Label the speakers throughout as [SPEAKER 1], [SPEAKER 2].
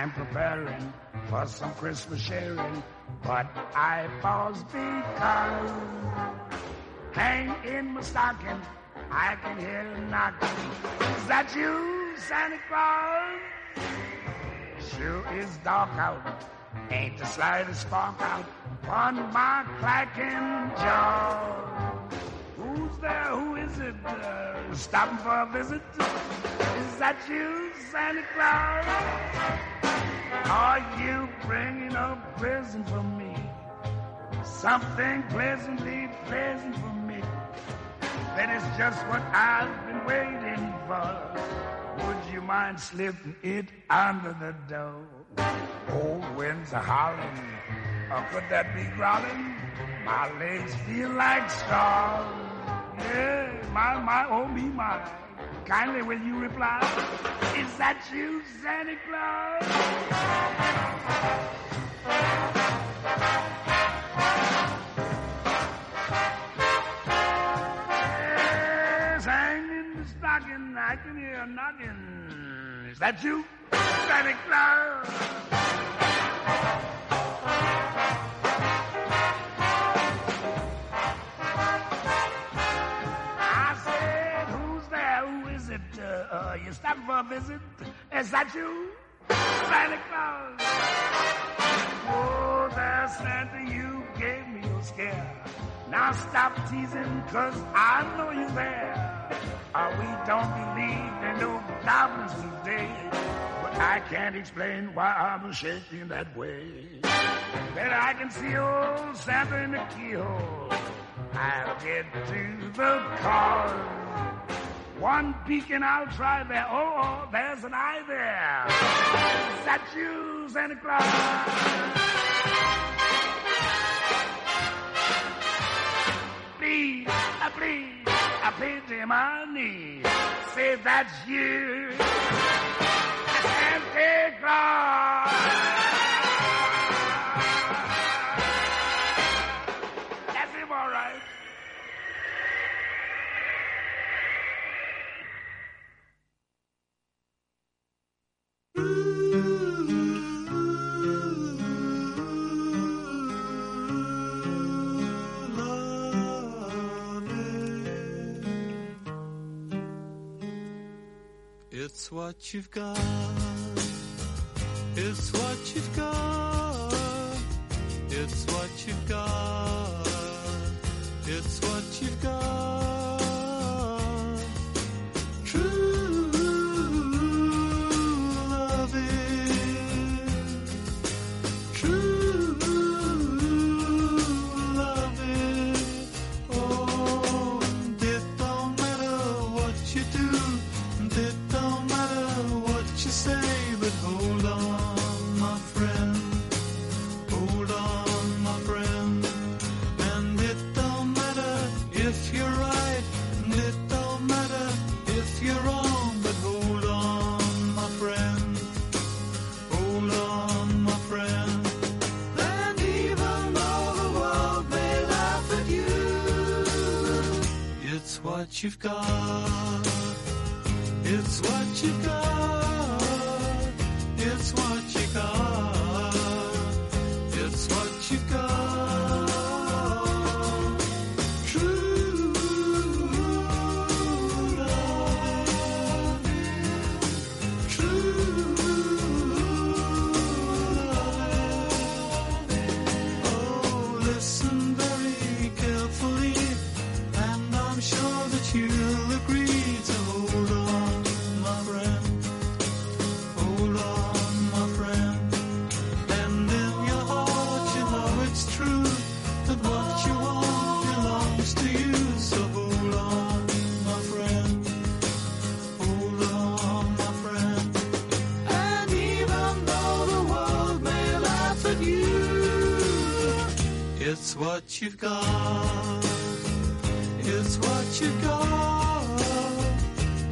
[SPEAKER 1] I'm preparing for some Christmas sharing, but I pause because hang in my stocking, I can hear a knocking. Is that you, Santa Claus? Sure is dark out, ain't the slightest spark out on my clacking jaw. Who's there? Who is it? Uh, stopping for a visit? Is that you, Santa Claus? Are you bringing a present for me? Something pleasantly pleasant for me. That is just what I've been waiting for. Would you mind slipping it under the door? Old winds are howling, or could that be growling? My legs feel like straws. Yeah, my, my, oh me, my. Kindly will you reply? Is that you, Santa Claus? Yes, hang the stocking, I can hear knocking. Is that you, Santa Claus? A visit? Is that you, Santa Claus? Oh, there, Santa, you gave me a scare. Now stop teasing, cause I know you're there. Uh, we don't believe in no goblins today. But I can't explain why I'm shaking that way. Better I can see old Santa in the keyhole. I'll get to the cause. One and I'll try there. Oh, oh, there's an eye there. That you, Santa Claus? Please, uh, please, I plead to my knees. Say that's you, Santa Claus.
[SPEAKER 2] It's what you've got. It's what you've got. It's what you've got. It's what you've got. It's what you've got. You've got. It's what you got.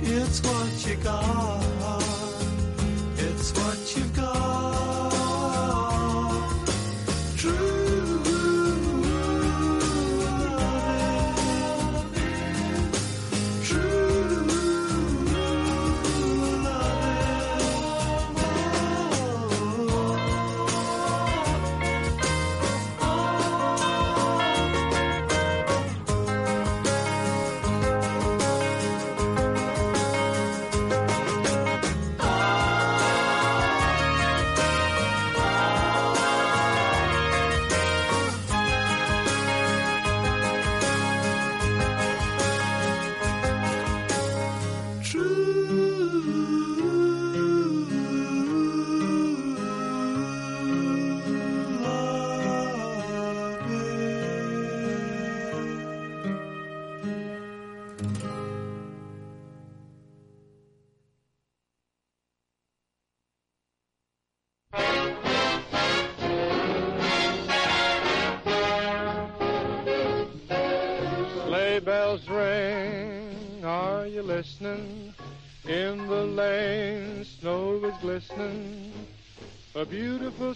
[SPEAKER 2] It's what you got.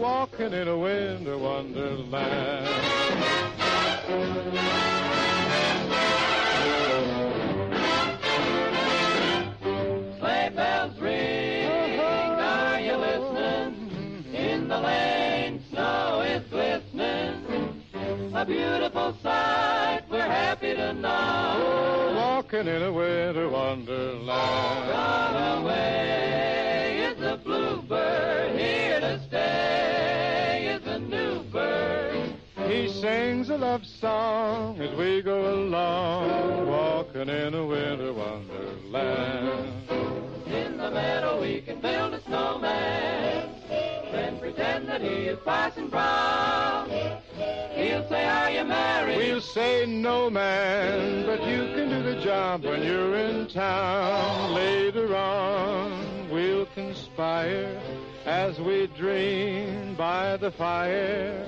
[SPEAKER 3] walking in a winter wonderland.
[SPEAKER 4] Sleigh bells ring, are you listening? In the lane, snow is glistening. A beautiful sight, we're happy to know.
[SPEAKER 3] Walking in a winter man, but you can do the job when you're in town. Later on, we'll conspire as we dream by the fire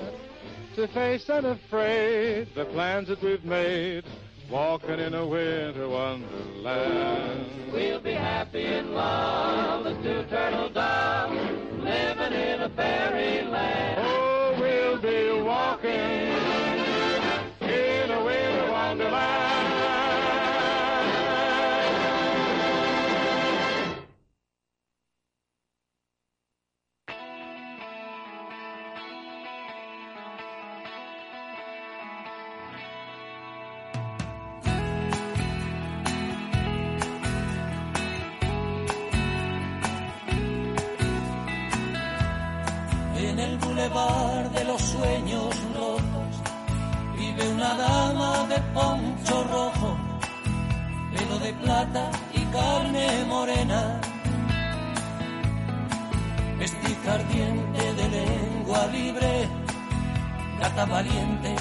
[SPEAKER 3] to face unafraid the plans that we've made, walking in a winter wonderland.
[SPEAKER 4] We'll be happy in love as two turtle doves, living in a fairyland.
[SPEAKER 3] Oh, we'll be walking in a winter
[SPEAKER 5] En el bulevar de los sueños vive una dama de poncho rojo, pelo de plata y carne morena, vestiza ardiente de lengua libre, gata valiente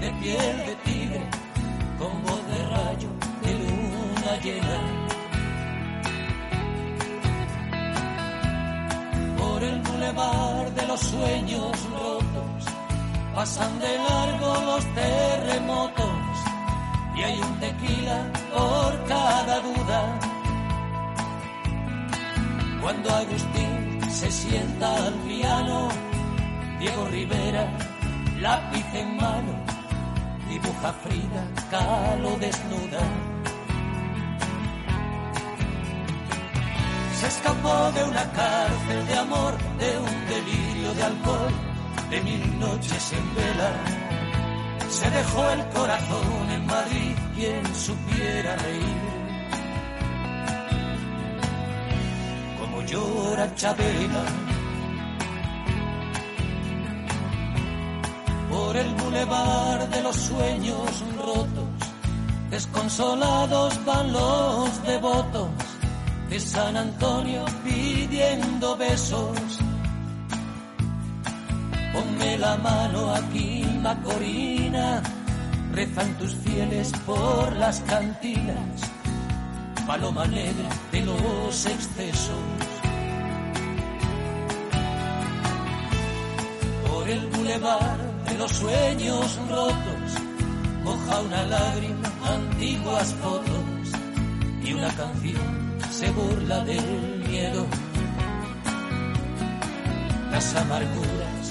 [SPEAKER 5] de piel de tigre, con voz de rayo de luna llena. por el bulevar de los sueños rotos. Pasan de largo los terremotos y hay un tequila por cada duda. Cuando Agustín se sienta al piano, Diego Rivera, lápiz en mano, dibuja Frida Kahlo desnuda. Se escapó de una cárcel de amor, de un delirio de alcohol, de mil noches en vela. Se dejó el corazón en Madrid, quien supiera reír. Como llora Chabela por el bulevar de los sueños rotos. Desconsolados van los devotos de San Antonio pidiendo besos. La mano aquí, Macorina, rezan tus fieles por las cantinas, paloma negra de los excesos. Por el bulevar de los sueños rotos, moja una lágrima, antiguas fotos y una canción se burla del miedo. Las amarguras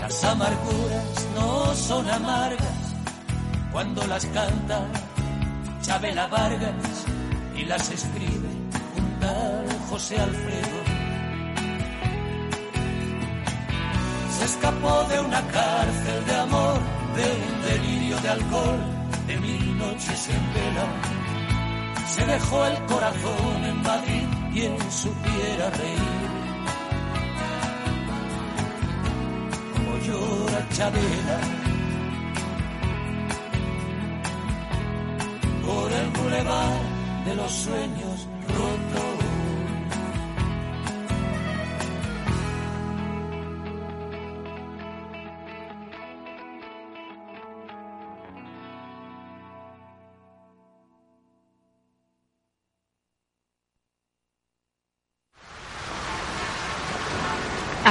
[SPEAKER 5] Las amarguras no son amargas cuando las canta Chabela Vargas y las escribe un tal José Alfredo. Una cárcel de amor, de un delirio de alcohol, de mil noches en vela. Se dejó el corazón en Madrid, quien supiera reír. Como llora Chabela. por el bulevar de los sueños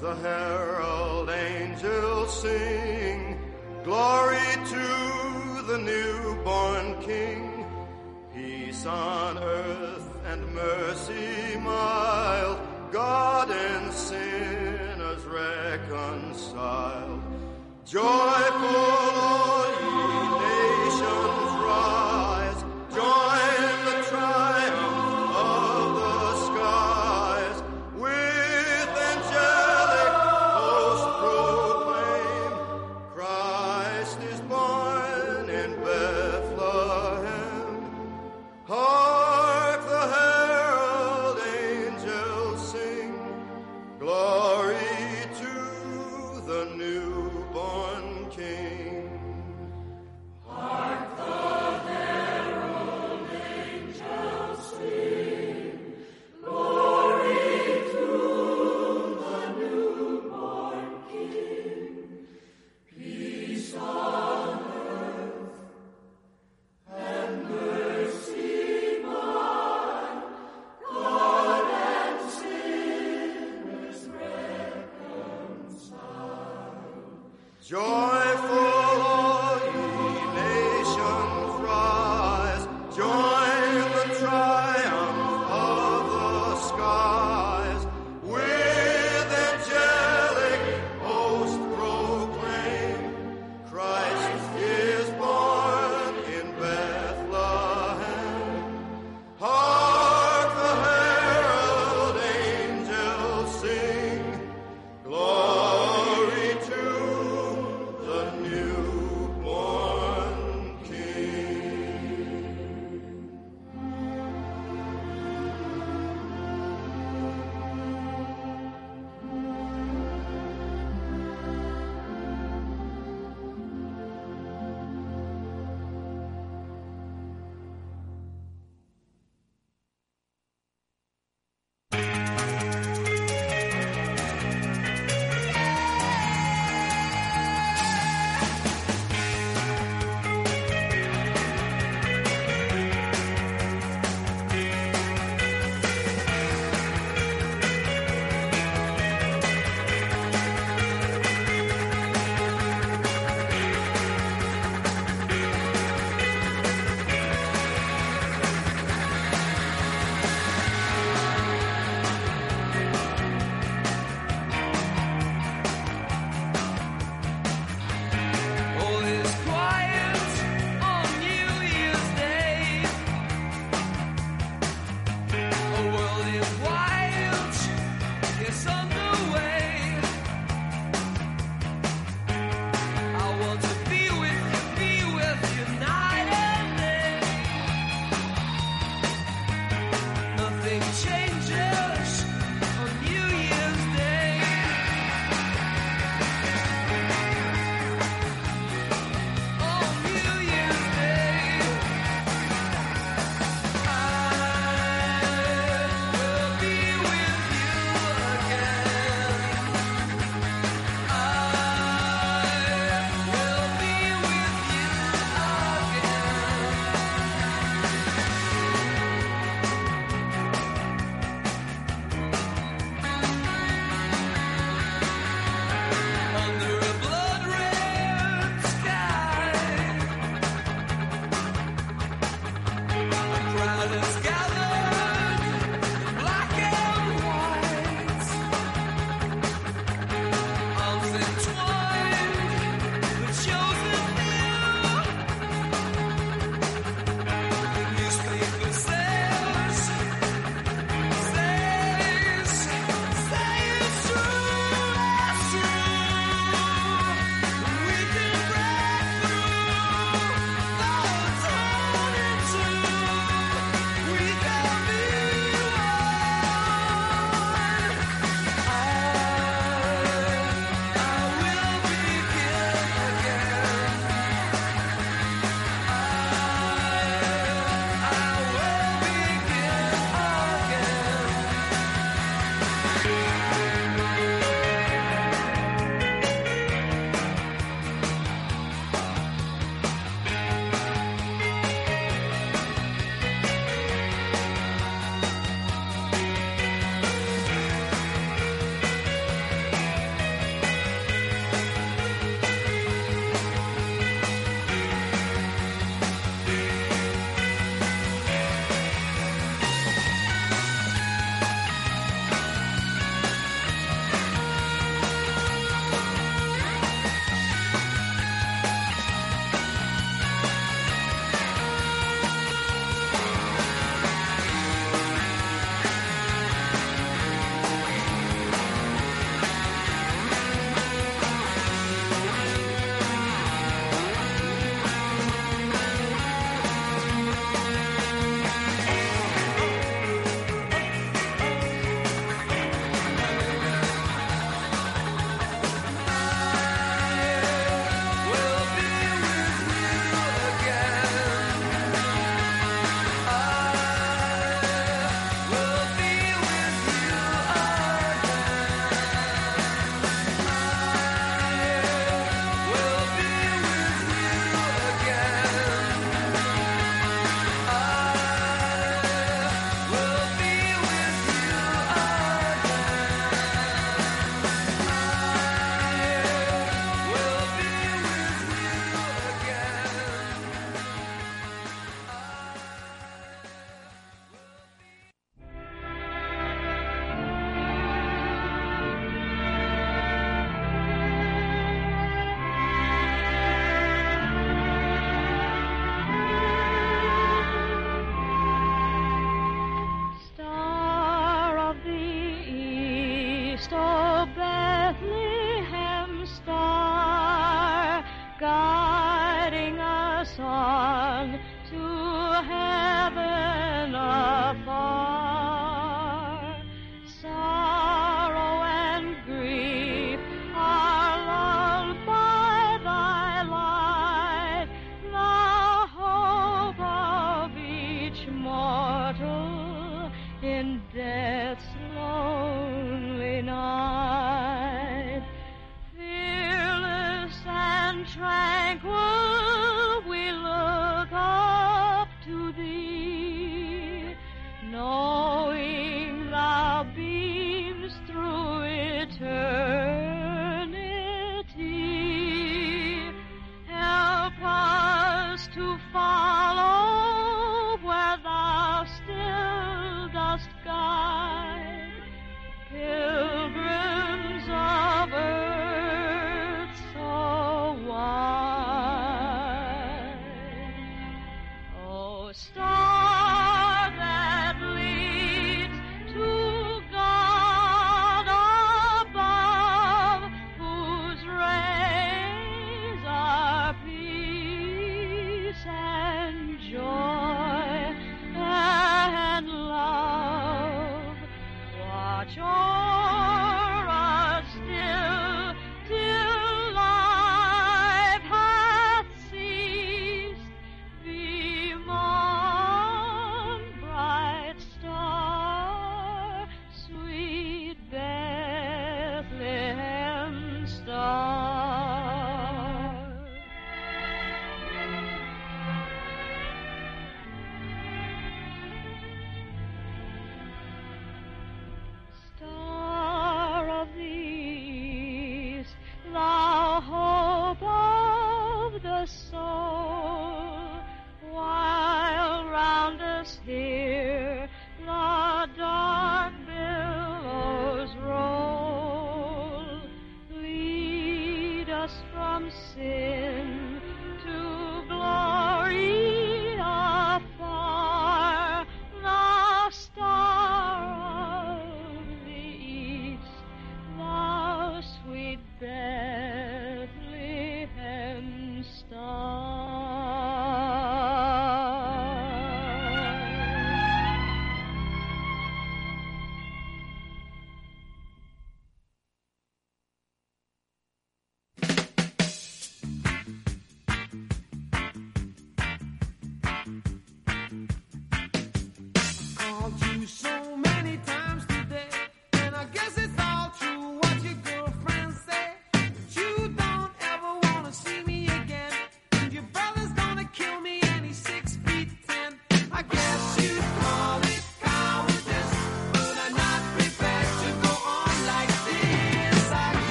[SPEAKER 6] The herald angels sing, glory to the newborn King. Peace on earth and mercy mild, God and sinners reconciled. Joyful all Joyful
[SPEAKER 7] song to
[SPEAKER 8] heaven.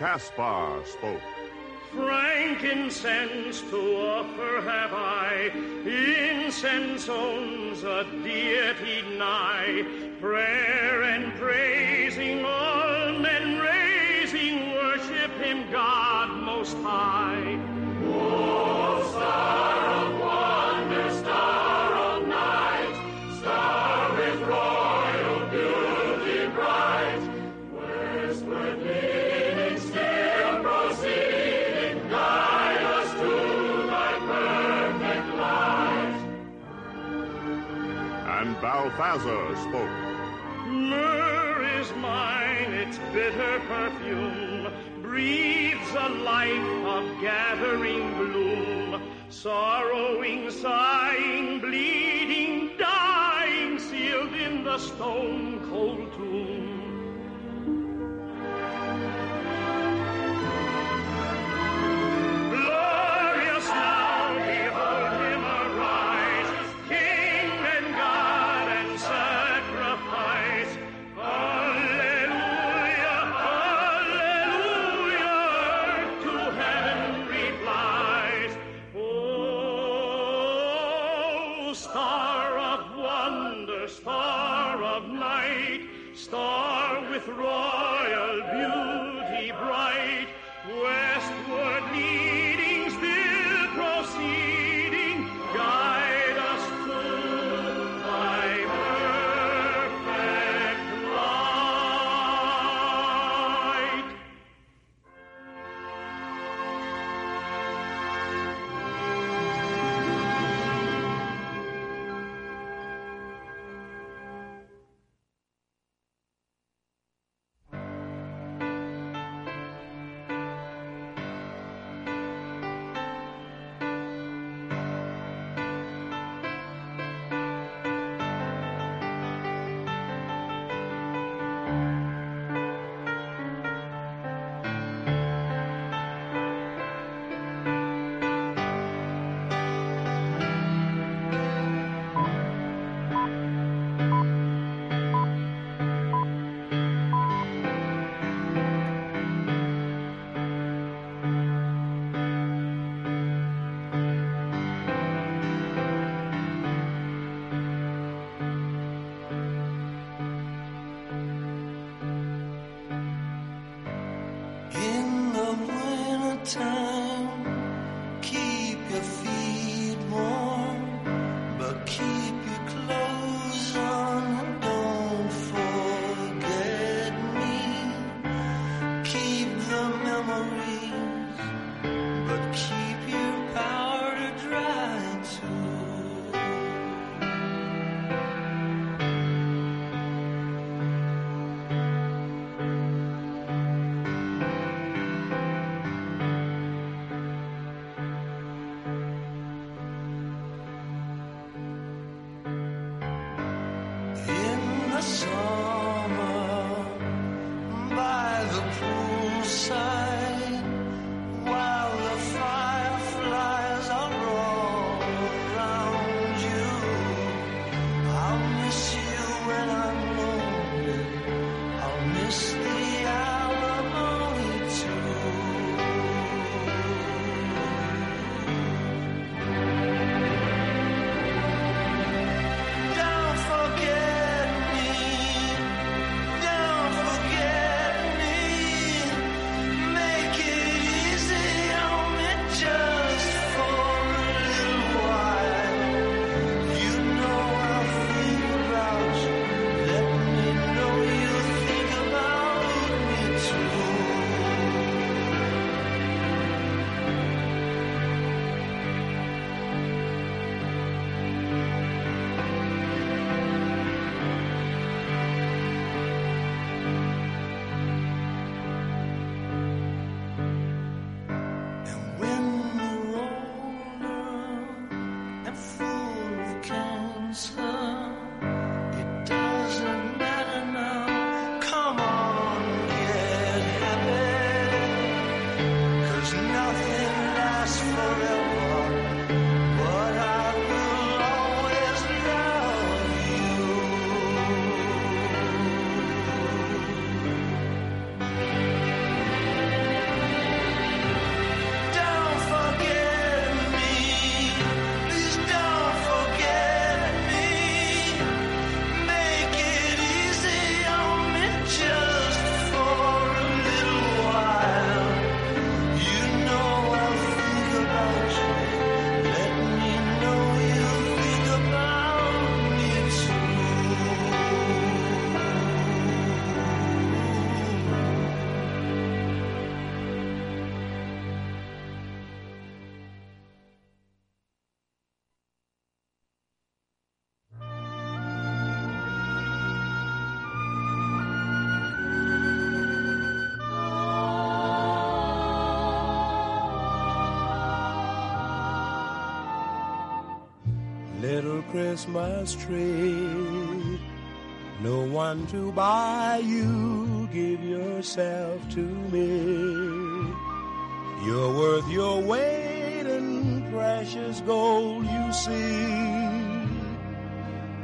[SPEAKER 9] Caspar spoke.
[SPEAKER 10] Frankincense to offer have I, incense owns a deity nigh, prayer and praising all men raising, worship him God most high.
[SPEAKER 9] Balthazar spoke.
[SPEAKER 10] Myrrh is mine, its bitter perfume breathes a life of gathering bloom. Sorrowing, sighing, bleeding, dying, sealed in the stone cold
[SPEAKER 11] Christmas tree. No one to buy you, give yourself to me. You're worth your weight in precious gold, you see.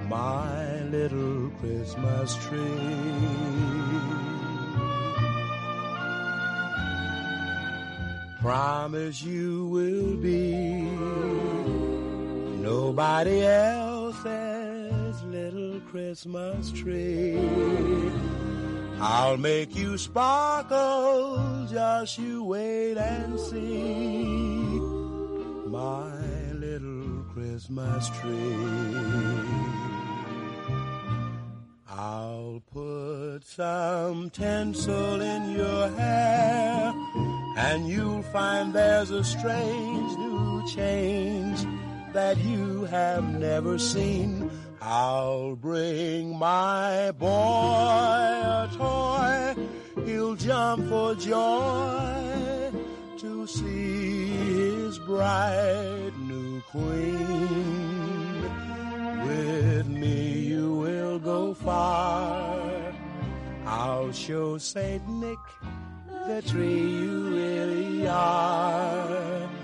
[SPEAKER 11] My little Christmas tree. Promise you will be nobody else's little Christmas tree. I'll make you sparkle, just you wait and see. My little Christmas tree. I'll put some tinsel in your hair, and you'll find there's a strange new change that you have never seen. I'll bring my boy a toy. He'll jump for joy to see his bright new queen. With me you will go far. I'll show Saint Nick the tree you really are.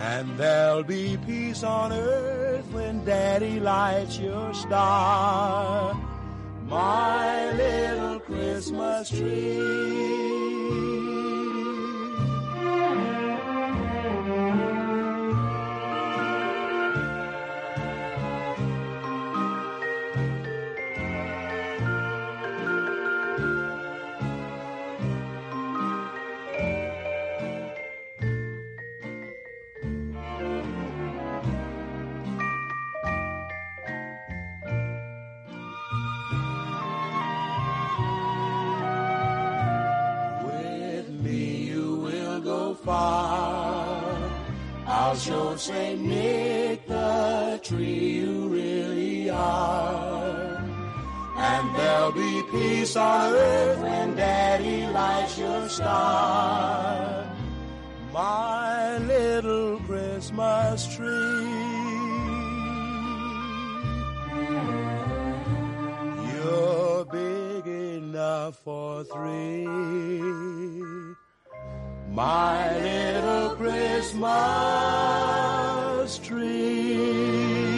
[SPEAKER 11] And there'll be peace on earth when Daddy lights your star. My little Christmas tree. I'll show Saint Nick the tree you really are. And there'll be peace on earth when Daddy lights your star. My little Christmas tree. You're big enough for three. My little Christmas tree.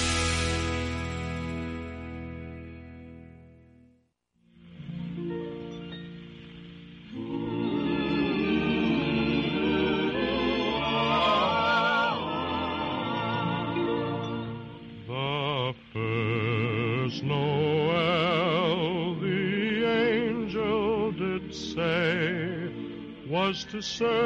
[SPEAKER 12] Was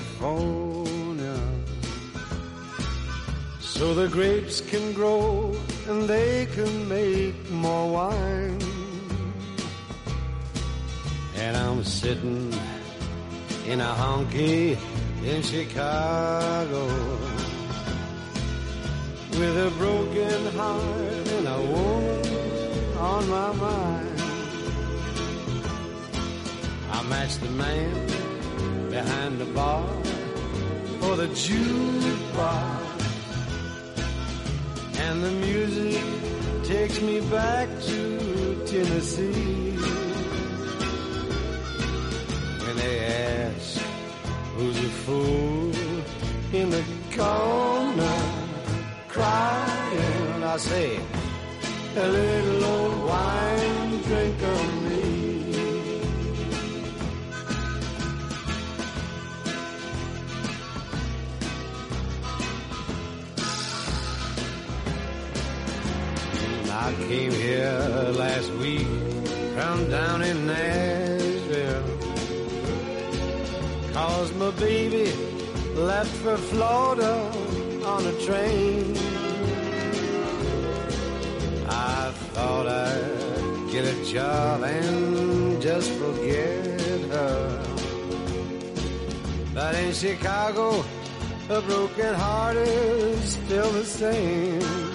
[SPEAKER 13] California so the grapes can grow and they can make more wine. And I'm sitting in a honky in Chicago with a broken heart and a woman on my mind. I match the man behind the bar for the jukebox. And the music takes me back to Tennessee. When they ask who's a fool in the corner crying, I say, a little old wine drinker I came here last week from down in Nashville. Cause my baby left for Florida on a train. I thought I'd get a job and just forget her. But in Chicago, a broken heart is still the same.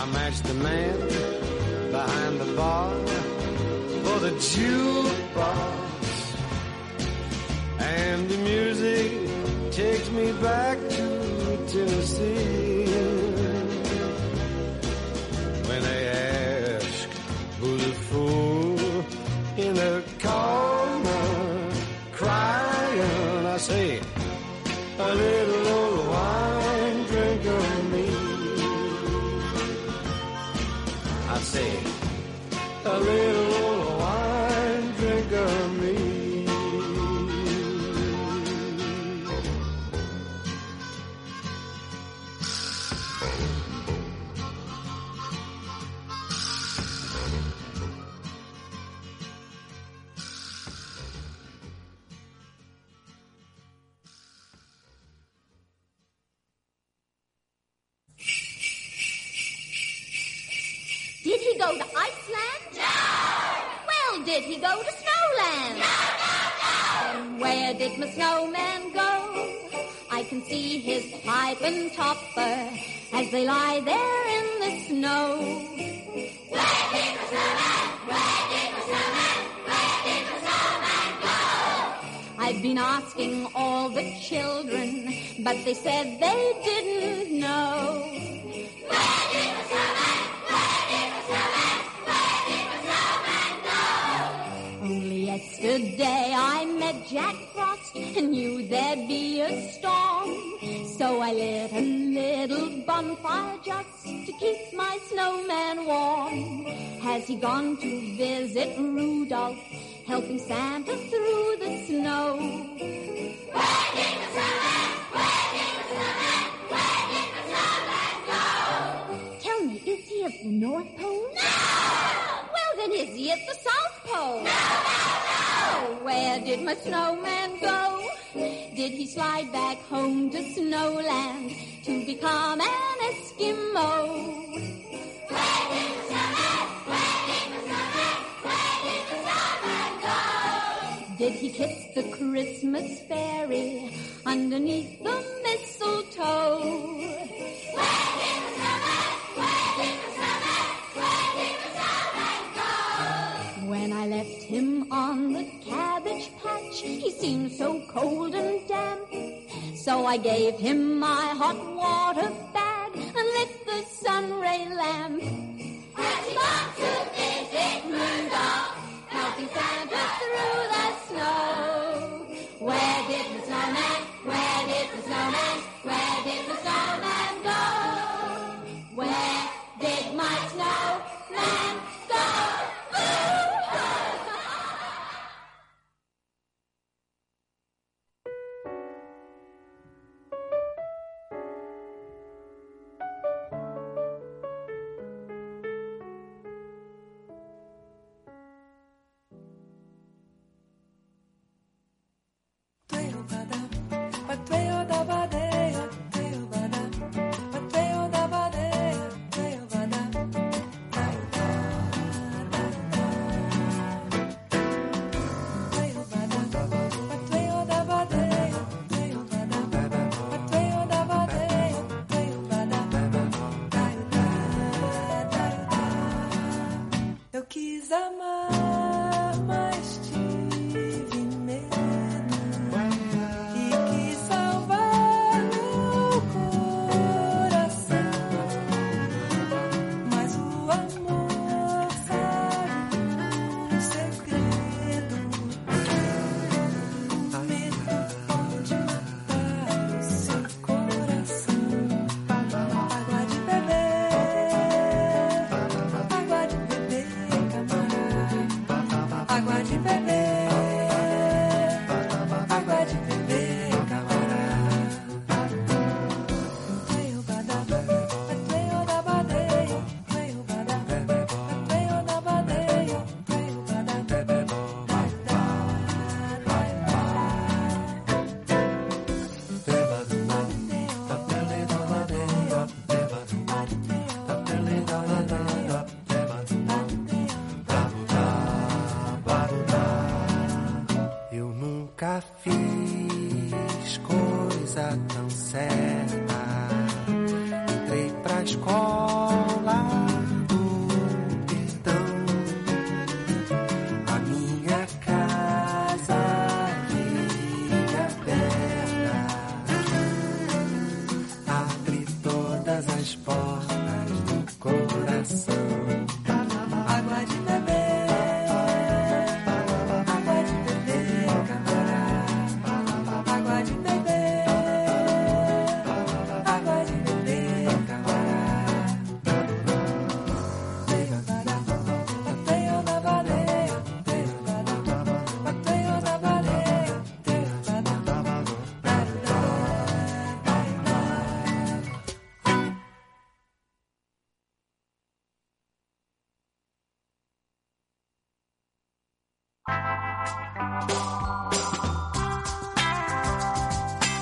[SPEAKER 13] I matched the man behind the bar for the jukebox. And the music takes me back to Tennessee.
[SPEAKER 14] Rudolph, helping Santa through the snow. Where the snowman? Where snowman? Where snowman go? Tell me, is he at the North Pole? No! Well, then is he at the South Pole? No, no, no! Where did my snowman go? Did he slide back home to Snowland to become an Eskimo? kissed the Christmas fairy underneath the mistletoe. When I left him on the cabbage patch, he seemed so cold and damp. So I gave him my hot water bag and lit the sunray lamp. And he gone to visit Rudolph? Helping Santa through the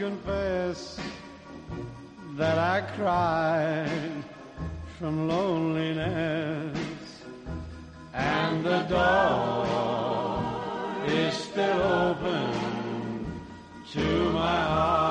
[SPEAKER 13] confess that I cried from loneliness, and the door is still open to my heart.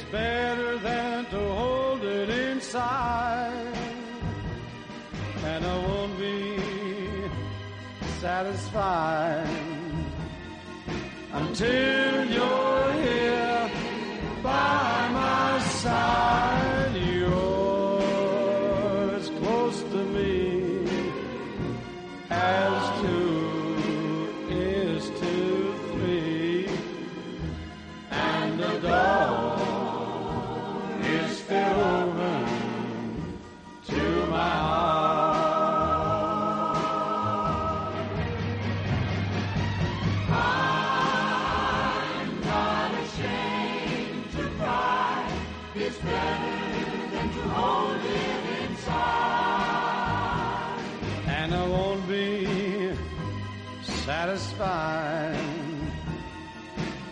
[SPEAKER 13] It's better than to hold it inside. And I won't be satisfied until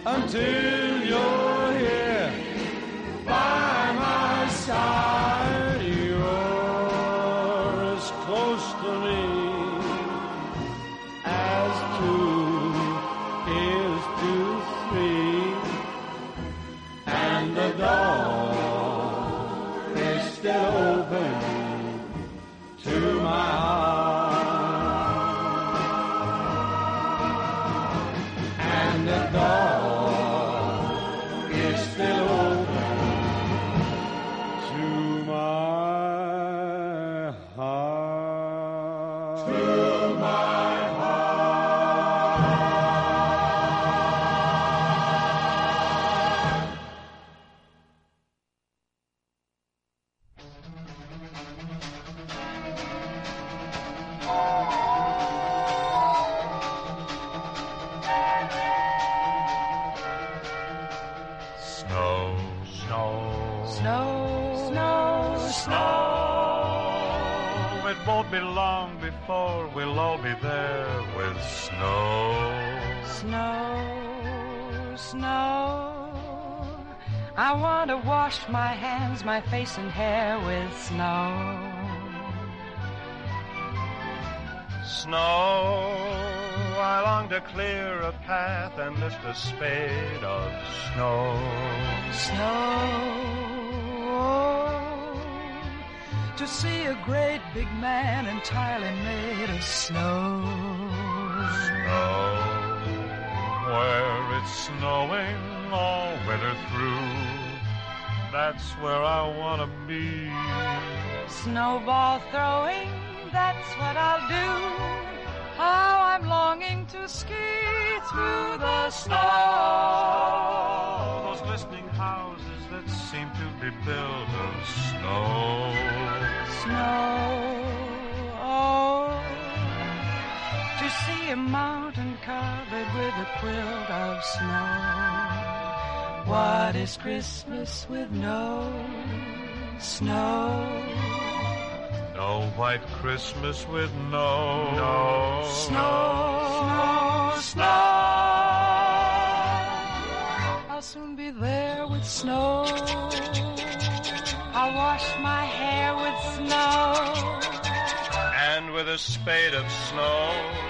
[SPEAKER 13] until
[SPEAKER 15] entirely made of snow.
[SPEAKER 12] Snow, where it's snowing all winter through. That's where I want to be.
[SPEAKER 15] Snowball throwing, that's what I'll do. How I'm longing to ski through the snow.
[SPEAKER 12] Those glistening houses that seem to be built of snow.
[SPEAKER 15] Snow. To see a mountain covered with a quilt of snow. What is Christmas with no snow?
[SPEAKER 12] No white Christmas with no, no
[SPEAKER 15] Snow, snow, snow. I'll soon be there with snow. I'll wash my hair with snow.
[SPEAKER 12] And with a spade of snow,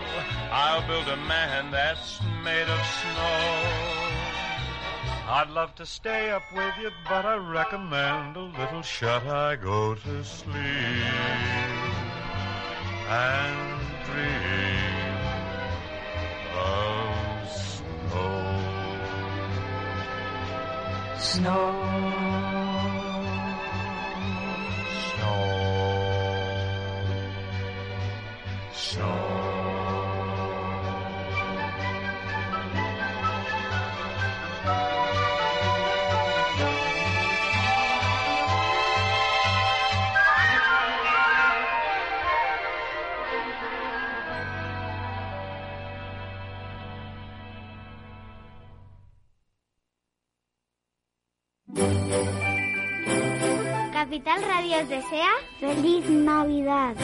[SPEAKER 12] I'll build a man that's made of snow. I'd love to stay up with you, but I recommend a little shut eye go to sleep and dream of snow.
[SPEAKER 15] Snow.
[SPEAKER 16] Capital Radio desea feliz Navidad.